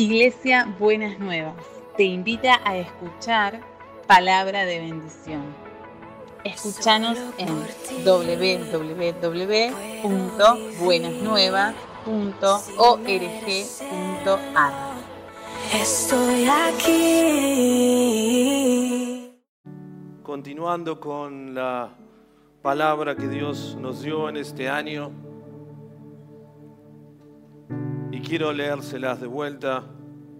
Iglesia Buenas Nuevas te invita a escuchar palabra de bendición. Escúchanos en www.buenasnuevas.org.ar. Estoy aquí. Continuando con la palabra que Dios nos dio en este año. Y quiero leérselas de vuelta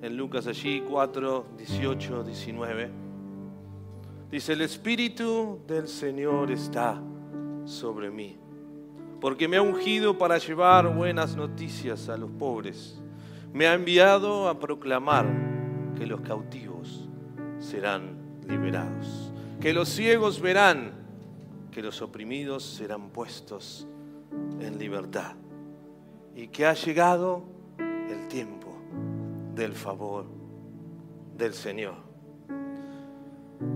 en Lucas allí 4, 18, 19. Dice, el Espíritu del Señor está sobre mí, porque me ha ungido para llevar buenas noticias a los pobres. Me ha enviado a proclamar que los cautivos serán liberados, que los ciegos verán, que los oprimidos serán puestos en libertad y que ha llegado el tiempo del favor del Señor.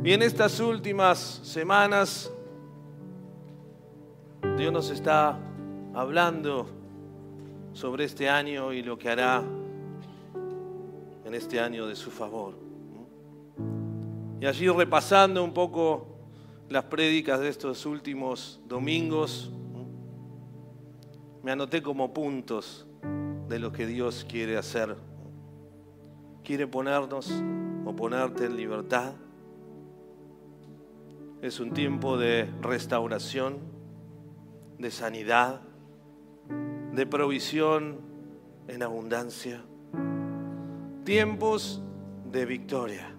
Y en estas últimas semanas Dios nos está hablando sobre este año y lo que hará en este año de su favor. Y allí repasando un poco las prédicas de estos últimos domingos, me anoté como puntos de lo que Dios quiere hacer. Quiere ponernos o ponerte en libertad. Es un tiempo de restauración, de sanidad, de provisión en abundancia. Tiempos de victoria.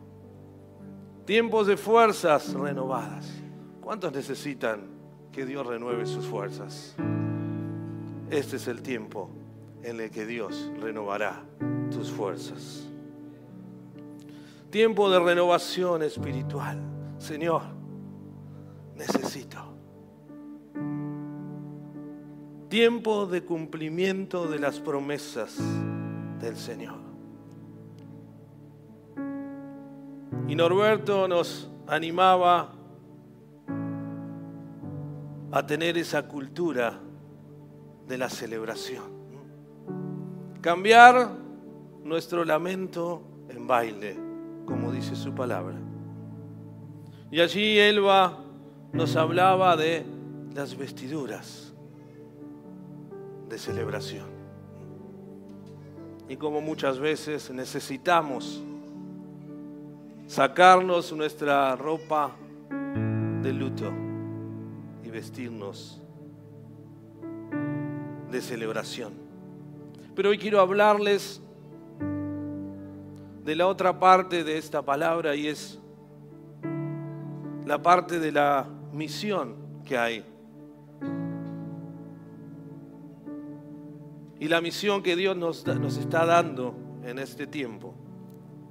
Tiempos de fuerzas renovadas. ¿Cuántos necesitan que Dios renueve sus fuerzas? Este es el tiempo en el que Dios renovará tus fuerzas. Tiempo de renovación espiritual. Señor, necesito. Tiempo de cumplimiento de las promesas del Señor. Y Norberto nos animaba a tener esa cultura de la celebración. Cambiar nuestro lamento en baile, como dice su palabra. Y allí Elba nos hablaba de las vestiduras de celebración. Y como muchas veces necesitamos sacarnos nuestra ropa de luto y vestirnos de celebración. Pero hoy quiero hablarles de la otra parte de esta palabra y es la parte de la misión que hay. Y la misión que Dios nos, nos está dando en este tiempo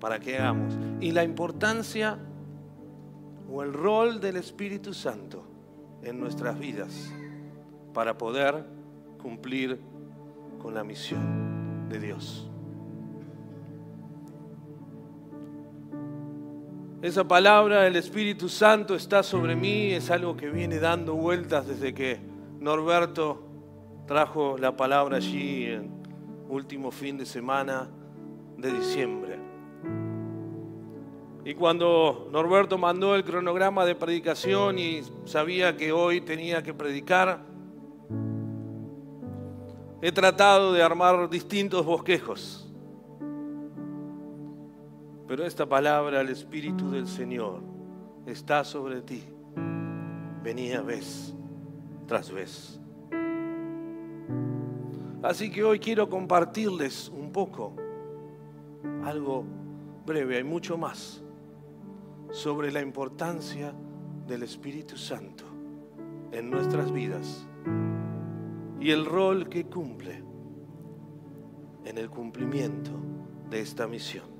para que hagamos. Y la importancia o el rol del Espíritu Santo en nuestras vidas para poder cumplir con la misión de Dios. Esa palabra, el Espíritu Santo está sobre mí, es algo que viene dando vueltas desde que Norberto trajo la palabra allí en último fin de semana de diciembre. Y cuando Norberto mandó el cronograma de predicación y sabía que hoy tenía que predicar, he tratado de armar distintos bosquejos. Pero esta palabra, el Espíritu del Señor, está sobre ti. Venía vez tras vez. Así que hoy quiero compartirles un poco, algo breve, hay mucho más, sobre la importancia del Espíritu Santo en nuestras vidas y el rol que cumple en el cumplimiento de esta misión.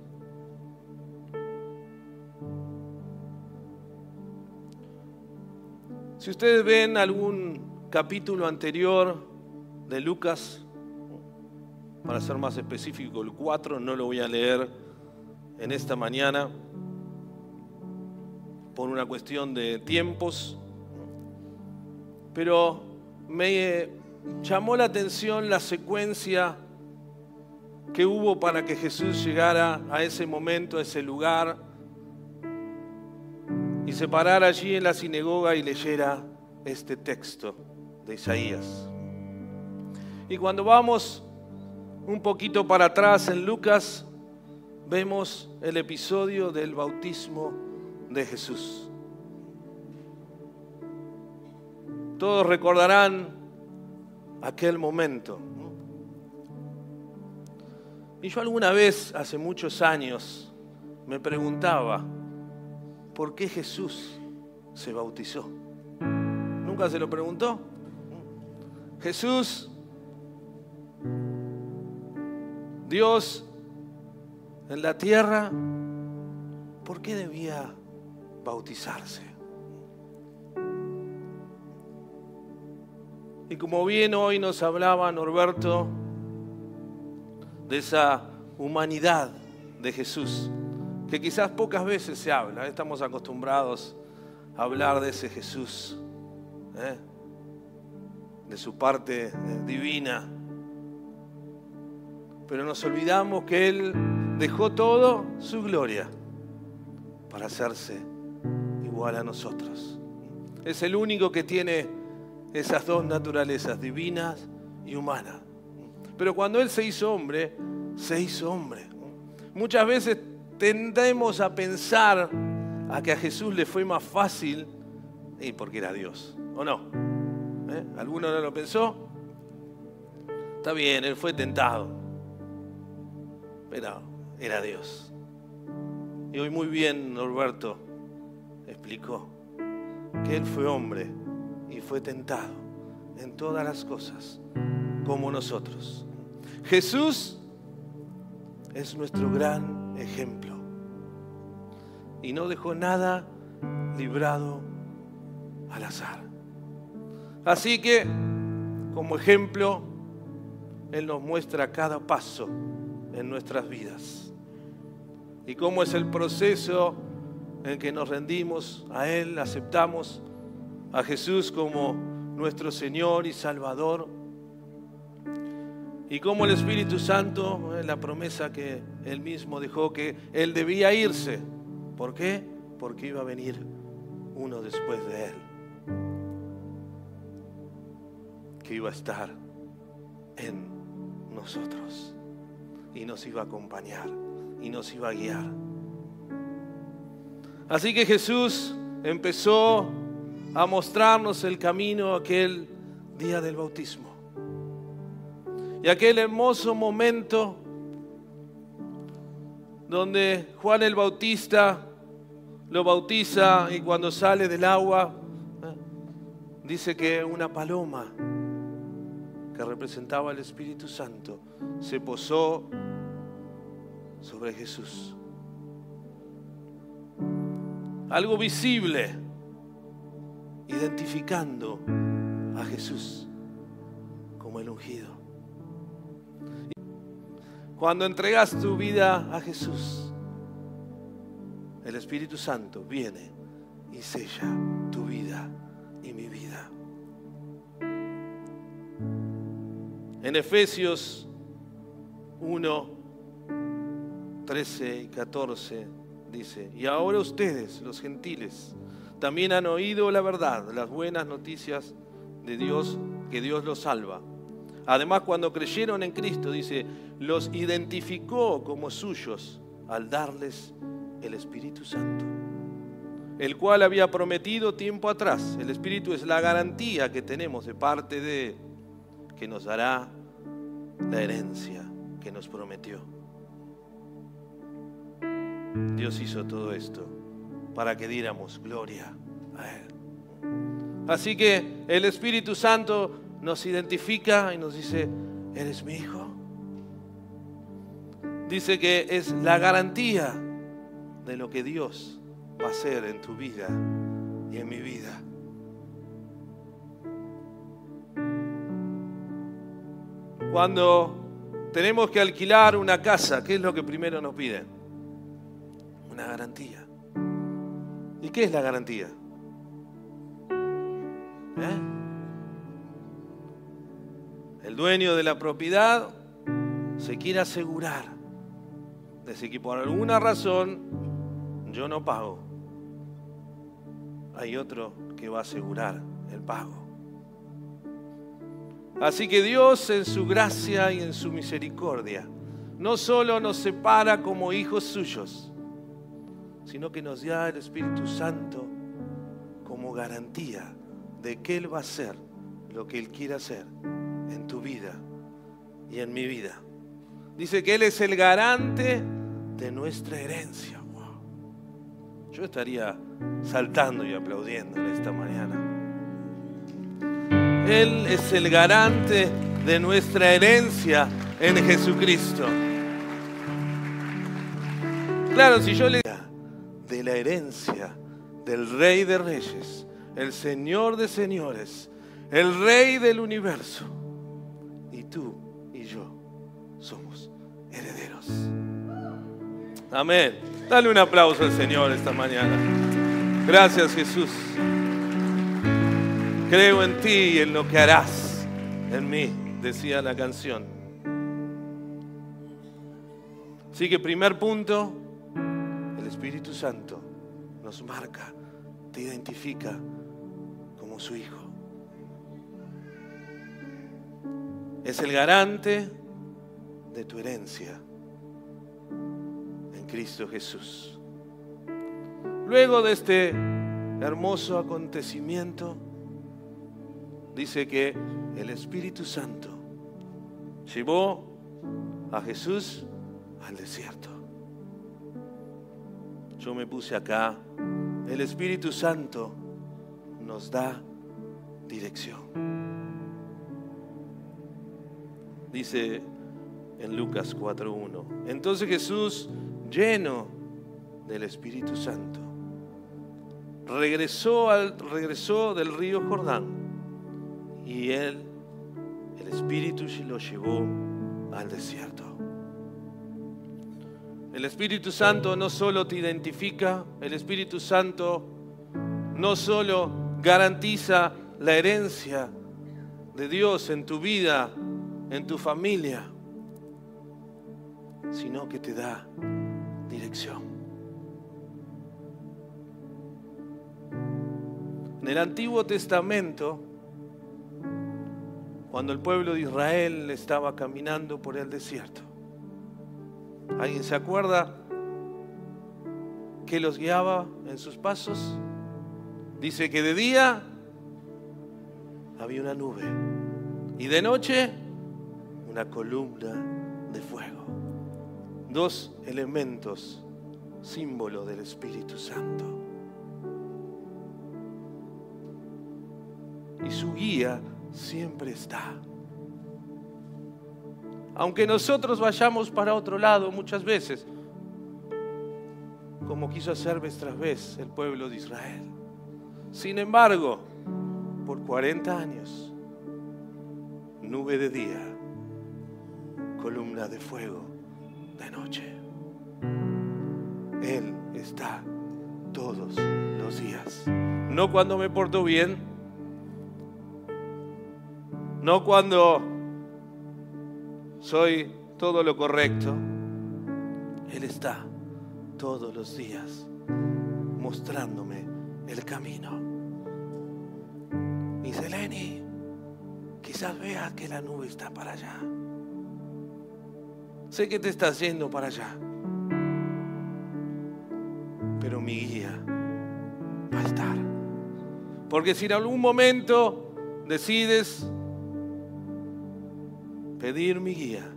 Si ustedes ven algún capítulo anterior de Lucas, para ser más específico, el 4, no lo voy a leer en esta mañana por una cuestión de tiempos, pero me llamó la atención la secuencia que hubo para que Jesús llegara a ese momento, a ese lugar, y se parara allí en la sinagoga y leyera este texto de Isaías. Y cuando vamos un poquito para atrás en Lucas, vemos el episodio del bautismo de Jesús. Todos recordarán aquel momento. Y yo alguna vez, hace muchos años, me preguntaba, ¿por qué Jesús se bautizó? ¿Nunca se lo preguntó? Jesús, Dios en la tierra, ¿por qué debía bautizarse? Y como bien hoy nos hablaba Norberto de esa humanidad de Jesús, que quizás pocas veces se habla, estamos acostumbrados a hablar de ese Jesús, ¿eh? de su parte divina, pero nos olvidamos que Él dejó todo su gloria para hacerse igual a nosotros. Es el único que tiene esas dos naturalezas, divinas y humanas. Pero cuando Él se hizo hombre, se hizo hombre. Muchas veces tendemos a pensar a que a Jesús le fue más fácil y porque era Dios, ¿o no? ¿Eh? ¿Alguno no lo pensó? Está bien, Él fue tentado, pero era Dios. Y hoy muy bien Norberto explicó que Él fue hombre y fue tentado en todas las cosas como nosotros. Jesús es nuestro gran ejemplo y no dejó nada librado al azar. Así que, como ejemplo, Él nos muestra cada paso en nuestras vidas y cómo es el proceso en que nos rendimos a Él, aceptamos a Jesús como nuestro Señor y Salvador. Y cómo el Espíritu Santo, la promesa que Él mismo dejó que Él debía irse. ¿Por qué? Porque iba a venir uno después de Él. Que iba a estar en nosotros. Y nos iba a acompañar. Y nos iba a guiar. Así que Jesús empezó a mostrarnos el camino aquel día del bautismo. Y aquel hermoso momento donde Juan el Bautista lo bautiza y cuando sale del agua ¿eh? dice que una paloma que representaba al Espíritu Santo se posó sobre Jesús. Algo visible, identificando a Jesús como el ungido. Cuando entregas tu vida a Jesús, el Espíritu Santo viene y sella tu vida y mi vida. En Efesios 1, 13 y 14 dice, y ahora ustedes, los gentiles, también han oído la verdad, las buenas noticias de Dios, que Dios los salva. Además, cuando creyeron en Cristo, dice, los identificó como suyos al darles el Espíritu Santo, el cual había prometido tiempo atrás. El Espíritu es la garantía que tenemos de parte de que nos dará la herencia que nos prometió. Dios hizo todo esto para que diéramos gloria a Él. Así que el Espíritu Santo nos identifica y nos dice, eres mi hijo. Dice que es la garantía de lo que Dios va a hacer en tu vida y en mi vida. Cuando tenemos que alquilar una casa, ¿qué es lo que primero nos piden? Una garantía. ¿Y qué es la garantía? El dueño de la propiedad se quiere asegurar de que por alguna razón yo no pago, hay otro que va a asegurar el pago. Así que Dios en su gracia y en su misericordia no solo nos separa como hijos suyos, sino que nos da el Espíritu Santo como garantía de que Él va a hacer lo que Él quiere hacer en tu vida y en mi vida. Dice que Él es el garante de nuestra herencia. Yo estaría saltando y aplaudiendo en esta mañana. Él es el garante de nuestra herencia en Jesucristo. Claro, si yo le de la herencia del Rey de Reyes, el Señor de Señores, el Rey del universo, Amén. Dale un aplauso al Señor esta mañana. Gracias Jesús. Creo en ti y en lo que harás en mí, decía la canción. Así que primer punto, el Espíritu Santo nos marca, te identifica como su Hijo. Es el garante de tu herencia en Cristo Jesús. Luego de este hermoso acontecimiento, dice que el Espíritu Santo llevó a Jesús al desierto. Yo me puse acá, el Espíritu Santo nos da dirección. Dice en Lucas 4.1, entonces Jesús, lleno del Espíritu Santo, regresó, al, regresó del río Jordán y él, el Espíritu, lo llevó al desierto. El Espíritu Santo no solo te identifica, el Espíritu Santo no solo garantiza la herencia de Dios en tu vida, en tu familia, sino que te da dirección. En el Antiguo Testamento, cuando el pueblo de Israel estaba caminando por el desierto, ¿Alguien se acuerda que los guiaba en sus pasos? Dice que de día había una nube y de noche una columna. Dos elementos, símbolo del Espíritu Santo. Y su guía siempre está aunque nosotros vayamos para otro lado muchas veces, como quiso hacer vez vez el pueblo de Israel. Sin embargo, por 40 años, nube de día, columna de fuego de noche. Él está todos los días. No cuando me porto bien, no cuando soy todo lo correcto, Él está todos los días mostrándome el camino. Y Seleni, quizás veas que la nube está para allá. Sé que te estás yendo para allá, pero mi guía va a estar. Porque si en algún momento decides pedir mi guía,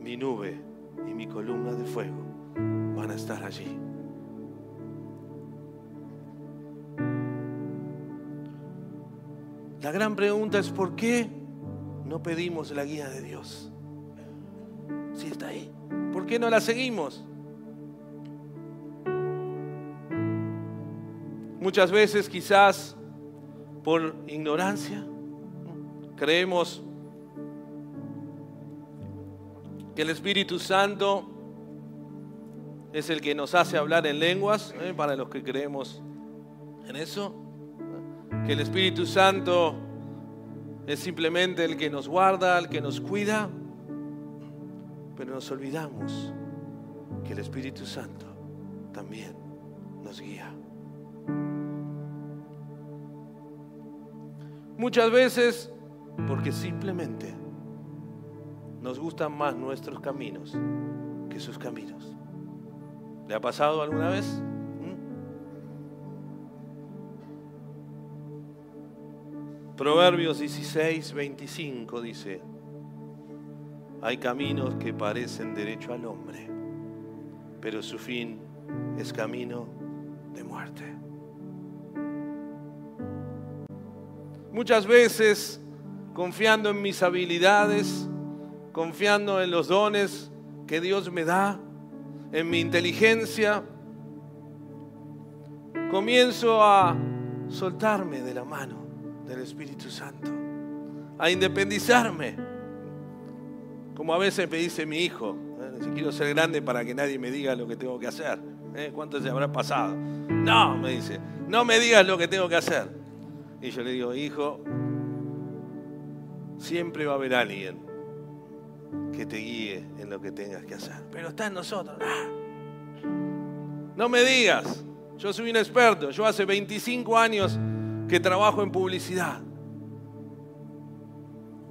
mi nube y mi columna de fuego van a estar allí. La gran pregunta es ¿por qué no pedimos la guía de Dios? Si está ahí, ¿por qué no la seguimos? Muchas veces quizás por ignorancia, Creemos que el Espíritu Santo es el que nos hace hablar en lenguas, ¿eh? para los que creemos en eso. Que el Espíritu Santo es simplemente el que nos guarda, el que nos cuida, pero nos olvidamos que el Espíritu Santo también nos guía. Muchas veces porque simplemente nos gustan más nuestros caminos que sus caminos. ¿Le ha pasado alguna vez? Proverbios 16, 25 dice, hay caminos que parecen derecho al hombre, pero su fin es camino de muerte. Muchas veces, confiando en mis habilidades, confiando en los dones que Dios me da, en mi inteligencia, comienzo a soltarme de la mano del Espíritu Santo, a independizarme, como a veces me dice mi hijo, ¿eh? si quiero ser grande para que nadie me diga lo que tengo que hacer. ¿eh? ¿Cuánto se habrá pasado? No, me dice, no me digas lo que tengo que hacer. Y yo le digo, hijo, siempre va a haber alguien que te guíe en lo que tengas que hacer. Pero está en nosotros. Ah. No me digas, yo soy un experto, yo hace 25 años que trabajo en publicidad.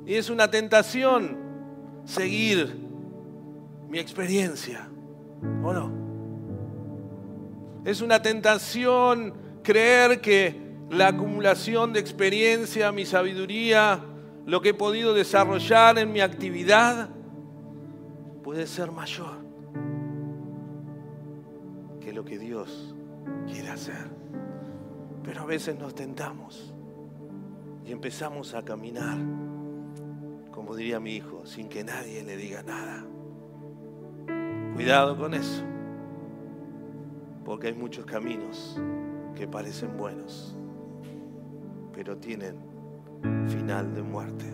Y es una tentación seguir mi experiencia, ¿o no? Es una tentación creer que la acumulación de experiencia, mi sabiduría, lo que he podido desarrollar en mi actividad, puede ser mayor que lo que Dios quiere hacer. Pero a veces nos tentamos y empezamos a caminar, como diría mi hijo, sin que nadie le diga nada. Cuidado con eso, porque hay muchos caminos que parecen buenos, pero tienen final de muerte.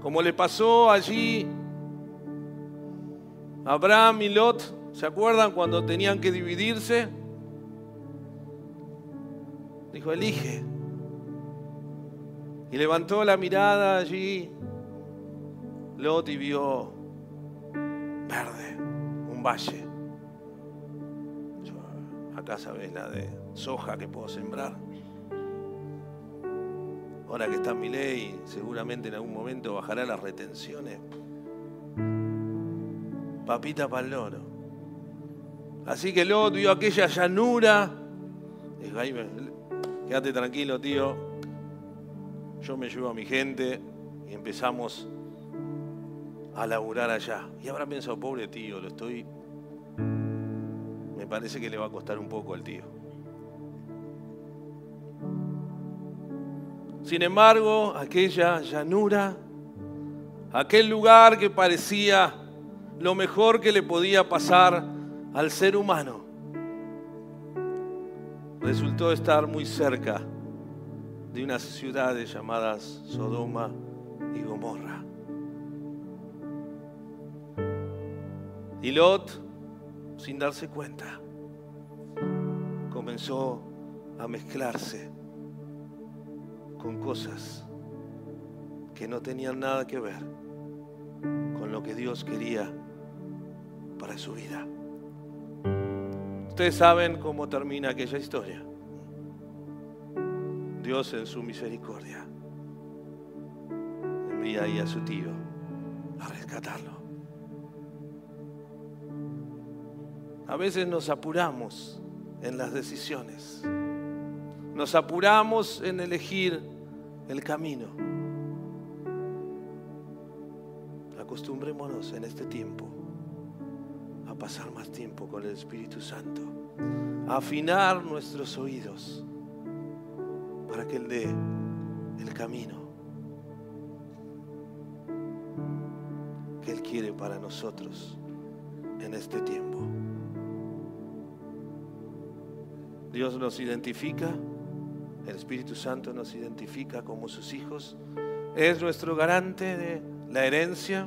Como le pasó allí a Abraham y Lot, ¿se acuerdan cuando tenían que dividirse? Dijo, elige. Y levantó la mirada allí, Lot y vio verde, un valle. acá sabes la de soja que puedo sembrar. Ahora que está mi ley, seguramente en algún momento bajará las retenciones. Papita para el loro. Así que Lot vio aquella llanura. Dijo, ahí, quédate tranquilo, tío. Yo me llevo a mi gente y empezamos a laburar allá. Y habrá pensado, pobre tío, lo estoy. Me parece que le va a costar un poco al tío. Sin embargo, aquella llanura, aquel lugar que parecía lo mejor que le podía pasar al ser humano, resultó estar muy cerca de unas ciudades llamadas Sodoma y Gomorra. Y Lot, sin darse cuenta, comenzó a mezclarse con cosas que no tenían nada que ver con lo que Dios quería para su vida. Ustedes saben cómo termina aquella historia. Dios en su misericordia envía ahí a su tío a rescatarlo. A veces nos apuramos en las decisiones. Nos apuramos en elegir el camino. Acostumbrémonos en este tiempo pasar más tiempo con el Espíritu Santo, afinar nuestros oídos para que Él dé el camino que Él quiere para nosotros en este tiempo. Dios nos identifica el Espíritu Santo nos identifica como sus hijos. Es nuestro garante de la herencia.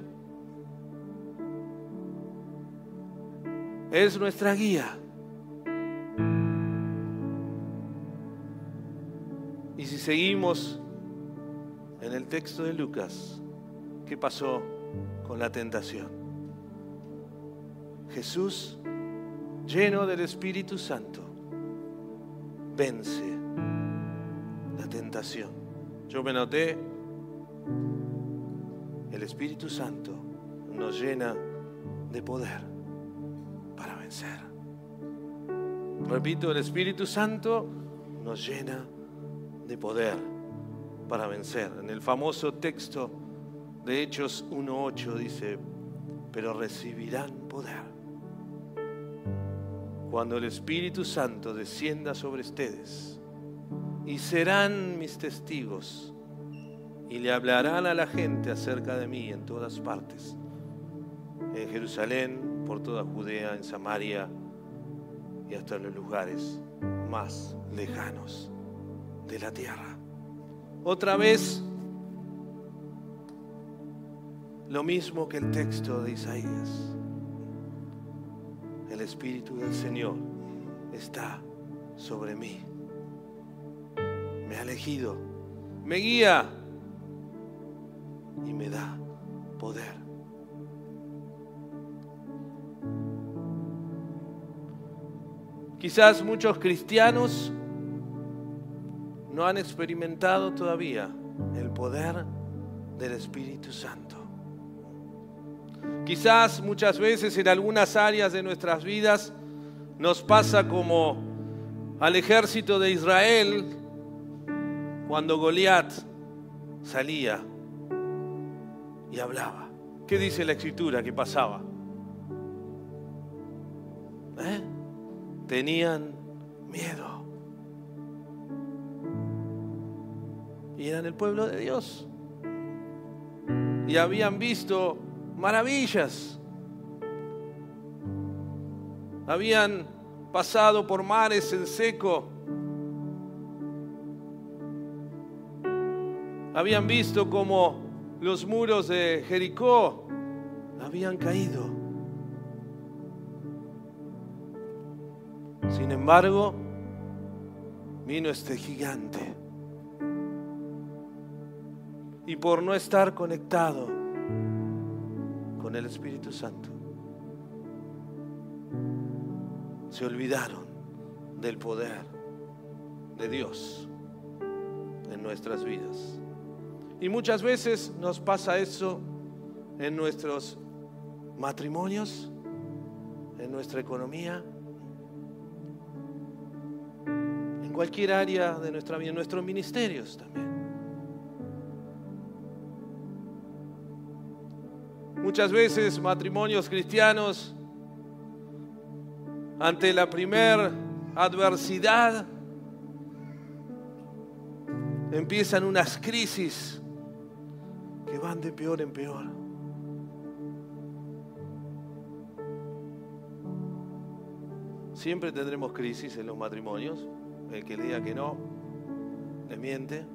Es nuestra guía. Y si seguimos en el texto de Lucas qué pasó con la tentación. Jesús, lleno del Espíritu Santo, vence la tentación. Yo me noté, el Espíritu Santo nos llena de poder Repito, el Espíritu Santo nos llena de poder para vencer. En el famoso texto de Hechos 1.8 dice, pero recibirán poder cuando el Espíritu Santo descienda sobre ustedes y serán mis testigos y le hablarán a la gente acerca de mí en todas partes, Jerusalén, por toda Judea, en Samaria y hasta los lugares más lejanos de la tierra. Otra vez, lo mismo que el texto de Isaías. El Espíritu del Señor está sobre mí. Me ha elegido, me guía y me da poder. Quizás muchos cristianos no han experimentado todavía el poder del Espíritu Santo. Quizás muchas veces en algunas áreas de nuestras vidas nos pasa como al ejército de Israel cuando Goliat salía y hablaba. ¿Qué dice la escritura que pasaba? ¿Eh? Tenían miedo. Y eran el pueblo de Dios. Y habían visto maravillas. Habían pasado por mares en seco. Habían visto como los muros de Jericó habían caído. Embargo, vino este gigante. Y por no estar conectado con el Espíritu Santo, se olvidaron del poder de Dios en nuestras vidas. Y muchas veces nos pasa eso en nuestros matrimonios, en nuestra economía, en cualquier área de nuestra vida, en nuestros ministerios también. Muchas veces matrimonios cristianos, ante la primer adversidad, empiezan unas crisis que van de peor en peor. Siempre tendremos crisis en los matrimonios. El que diga que no, le miente.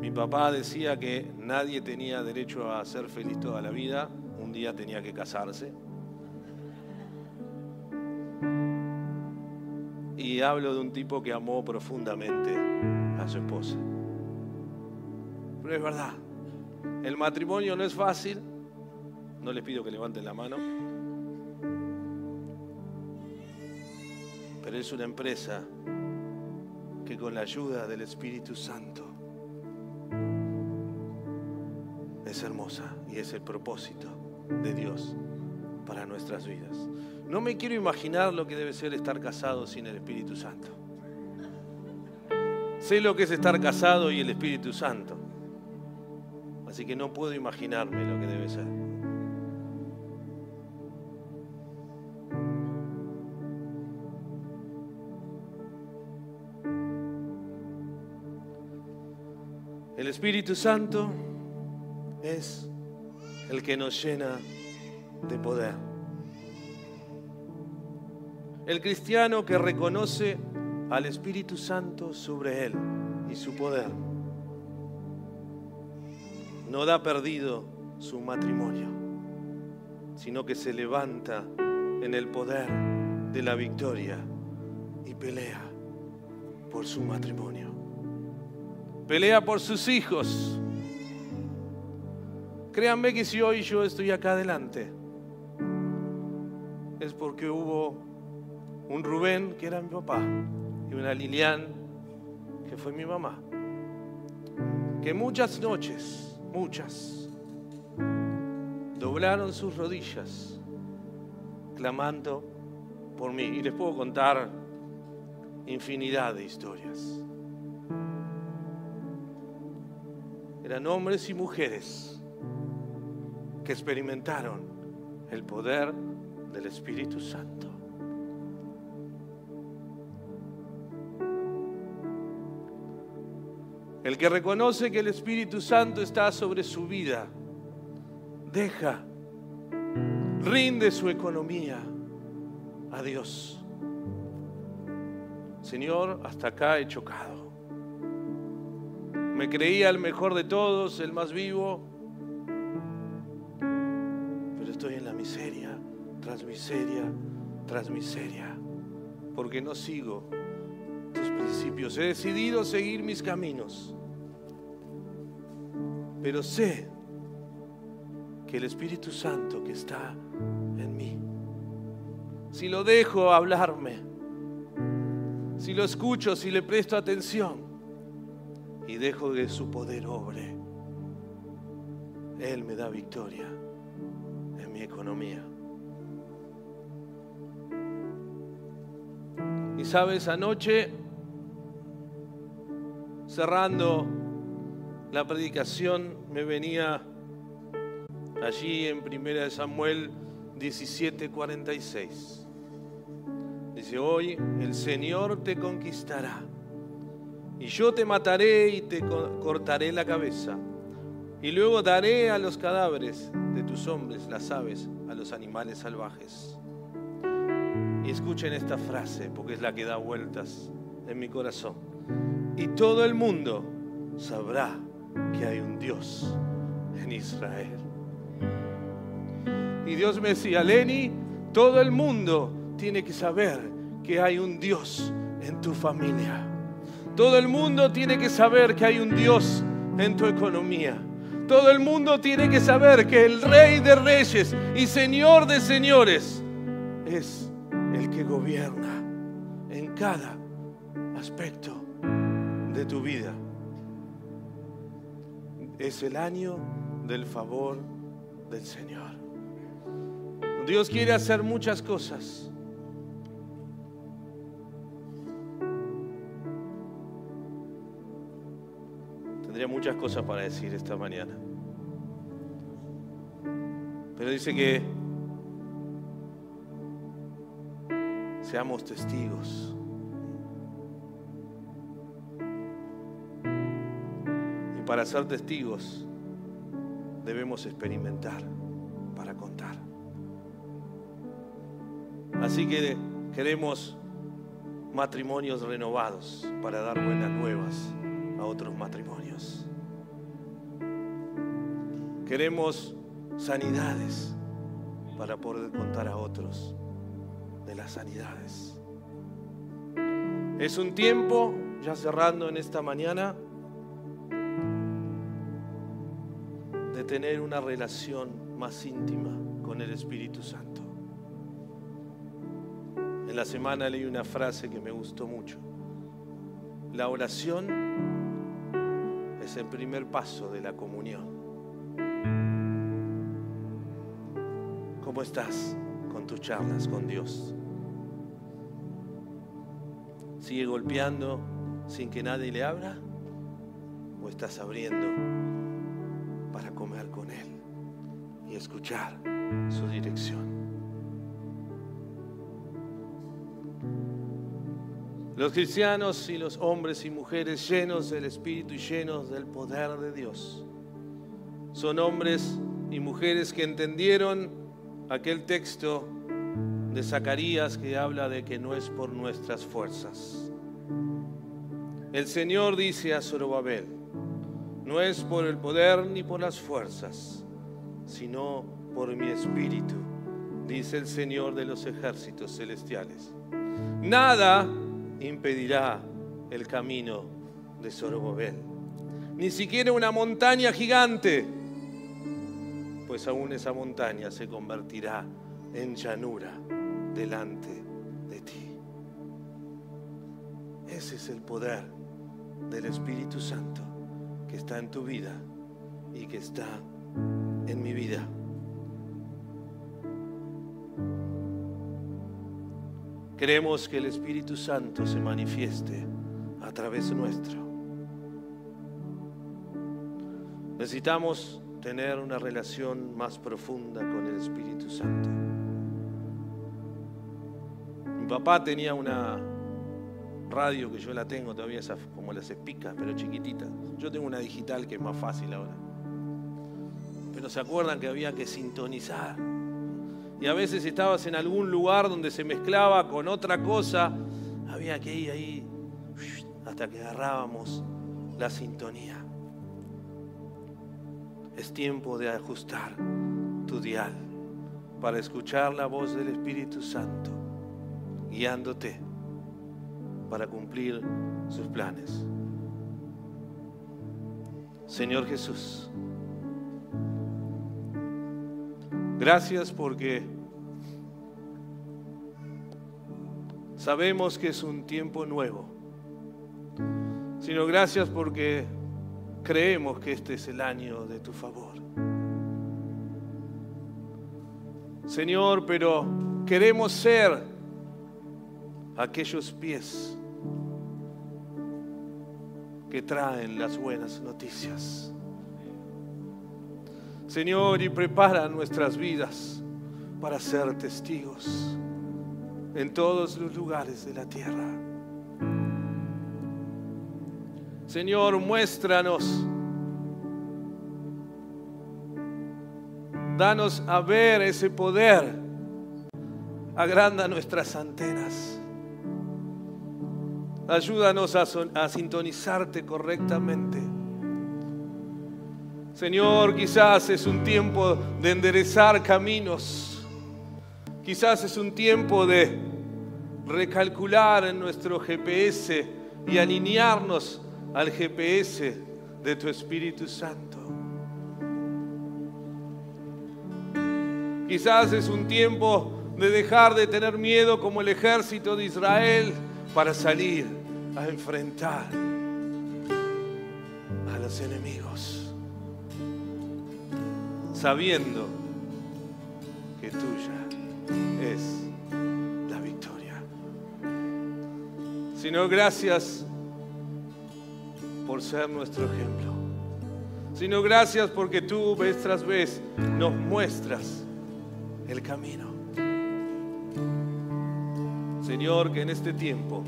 Mi papá decía que nadie tenía derecho a ser feliz toda la vida, un día tenía que casarse. Y hablo de un tipo que amó profundamente a su esposa. Pero es verdad, el matrimonio no es fácil, no les pido que levanten la mano, es una empresa que con la ayuda del Espíritu Santo es hermosa y es el propósito de Dios para nuestras vidas. No me quiero imaginar lo que debe ser estar casado sin el Espíritu Santo. Sé lo que es estar casado y el Espíritu Santo. Así que no puedo imaginarme lo que debe ser. Espíritu Santo es el que nos llena de poder. El cristiano que reconoce al Espíritu Santo sobre él y su poder no da perdido su matrimonio, sino que se levanta en el poder de la victoria y pelea por su matrimonio. Pelea por sus hijos. Créanme que si hoy yo estoy acá adelante, es porque hubo un Rubén que era mi papá y una Lilian que fue mi mamá. Que muchas noches, muchas, doblaron sus rodillas clamando por mí. Y les puedo contar infinidad de historias. Eran hombres y mujeres que experimentaron el poder del Espíritu Santo. El que reconoce que el Espíritu Santo está sobre su vida, deja, rinde su economía a Dios. Señor, hasta acá he chocado. Me creía el mejor de todos, el más vivo, pero estoy en la miseria, tras miseria, tras miseria, porque no sigo tus principios. He decidido seguir mis caminos, pero sé que el Espíritu Santo que está en mí, si lo dejo hablarme, si lo escucho, si le presto atención y dejo que su poder obre, Él me da victoria en mi economía. Y sabes, anoche, cerrando la predicación, me venía allí en 1 Samuel 17:46. Dice, hoy el Señor te conquistará y yo te mataré y te cortaré la cabeza. Y luego daré a los cadáveres de tus hombres las aves, a los animales salvajes. Y escuchen esta frase porque es la que da vueltas en mi corazón. Y todo el mundo sabrá que hay un Dios en Israel. Y Dios me decía, Lenny, todo el mundo tiene que saber que hay un Dios en tu familia. Todo el mundo tiene que saber que hay un Dios en tu economía. Todo el mundo tiene que saber que el Rey de Reyes y Señor de Señores es el que gobierna en cada aspecto de tu vida. Es el año del favor del Señor. Dios quiere hacer muchas cosas. Muchas cosas para decir esta mañana. Pero dice que seamos testigos. Y para ser testigos debemos experimentar para contar. Así que queremos matrimonios renovados para dar buenas nuevas a otros matrimonios. Queremos sanidades para poder contar a otros de las sanidades. Es un tiempo, ya cerrando en esta mañana, de tener una relación más íntima con el Espíritu Santo. En la semana leí una frase que me gustó mucho. La oración es el primer paso de la comunión. ¿Cómo estás con tus charlas con Dios? ¿Sigue golpeando sin que nadie le abra? ¿O estás abriendo para comer con Él y escuchar su dirección? Los cristianos y los hombres y mujeres llenos del Espíritu y llenos del poder de Dios son hombres y mujeres que entendieron aquel texto de Zacarías que habla de que no es por nuestras fuerzas. El Señor dice a Zorobabel, no es por el poder ni por las fuerzas, sino por mi espíritu, dice el Señor de los ejércitos celestiales. Nada impedirá el camino de Zorobabel. ni siquiera una montaña gigante, pues aún esa montaña se convertirá en llanura delante de ti. Ese es el poder del Espíritu Santo que está en tu vida y que está en mi vida. Queremos que el Espíritu Santo se manifieste a través nuestro. Necesitamos tener una relación más profunda con el Espíritu Santo. Mi papá tenía una radio que yo la tengo todavía, esas como las espicas, pero chiquititas. Yo tengo una digital que es más fácil ahora. Pero se acuerdan que había que sintonizar. Y a veces estabas en algún lugar donde se mezclaba con otra cosa, había que ir ahí hasta que agarrábamos la sintonía. Es tiempo de ajustar tu dial para escuchar la voz del Espíritu Santo guiándote para cumplir sus planes. Señor Jesús, gracias porque sabemos que es un tiempo nuevo, sino gracias porque creemos que este es el año de tu favor. Señor, pero queremos ser aquellos pies que traen las buenas noticias. Señor, y prepara nuestras vidas para ser testigos en todos los lugares de la tierra. Señor, muéstranos. Danos a ver ese poder. Agranda nuestras antenas. Ayúdanos a, a sintonizarte correctamente. Señor, quizás es un tiempo de enderezar caminos. Quizás es un tiempo de recalcular en nuestro GPS y alinearnos al GPS de tu Espíritu Santo. Quizás es un tiempo de dejar de tener miedo como el ejército de Israel para salir a enfrentar a los enemigos, sabiendo que tuya es la victoria. Sino gracias por ser nuestro ejemplo. Sino gracias porque tú vez tras vez nos muestras el camino. Señor, que en este tiempo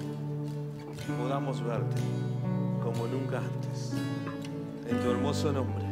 podamos verte como nunca antes. En tu hermoso nombre.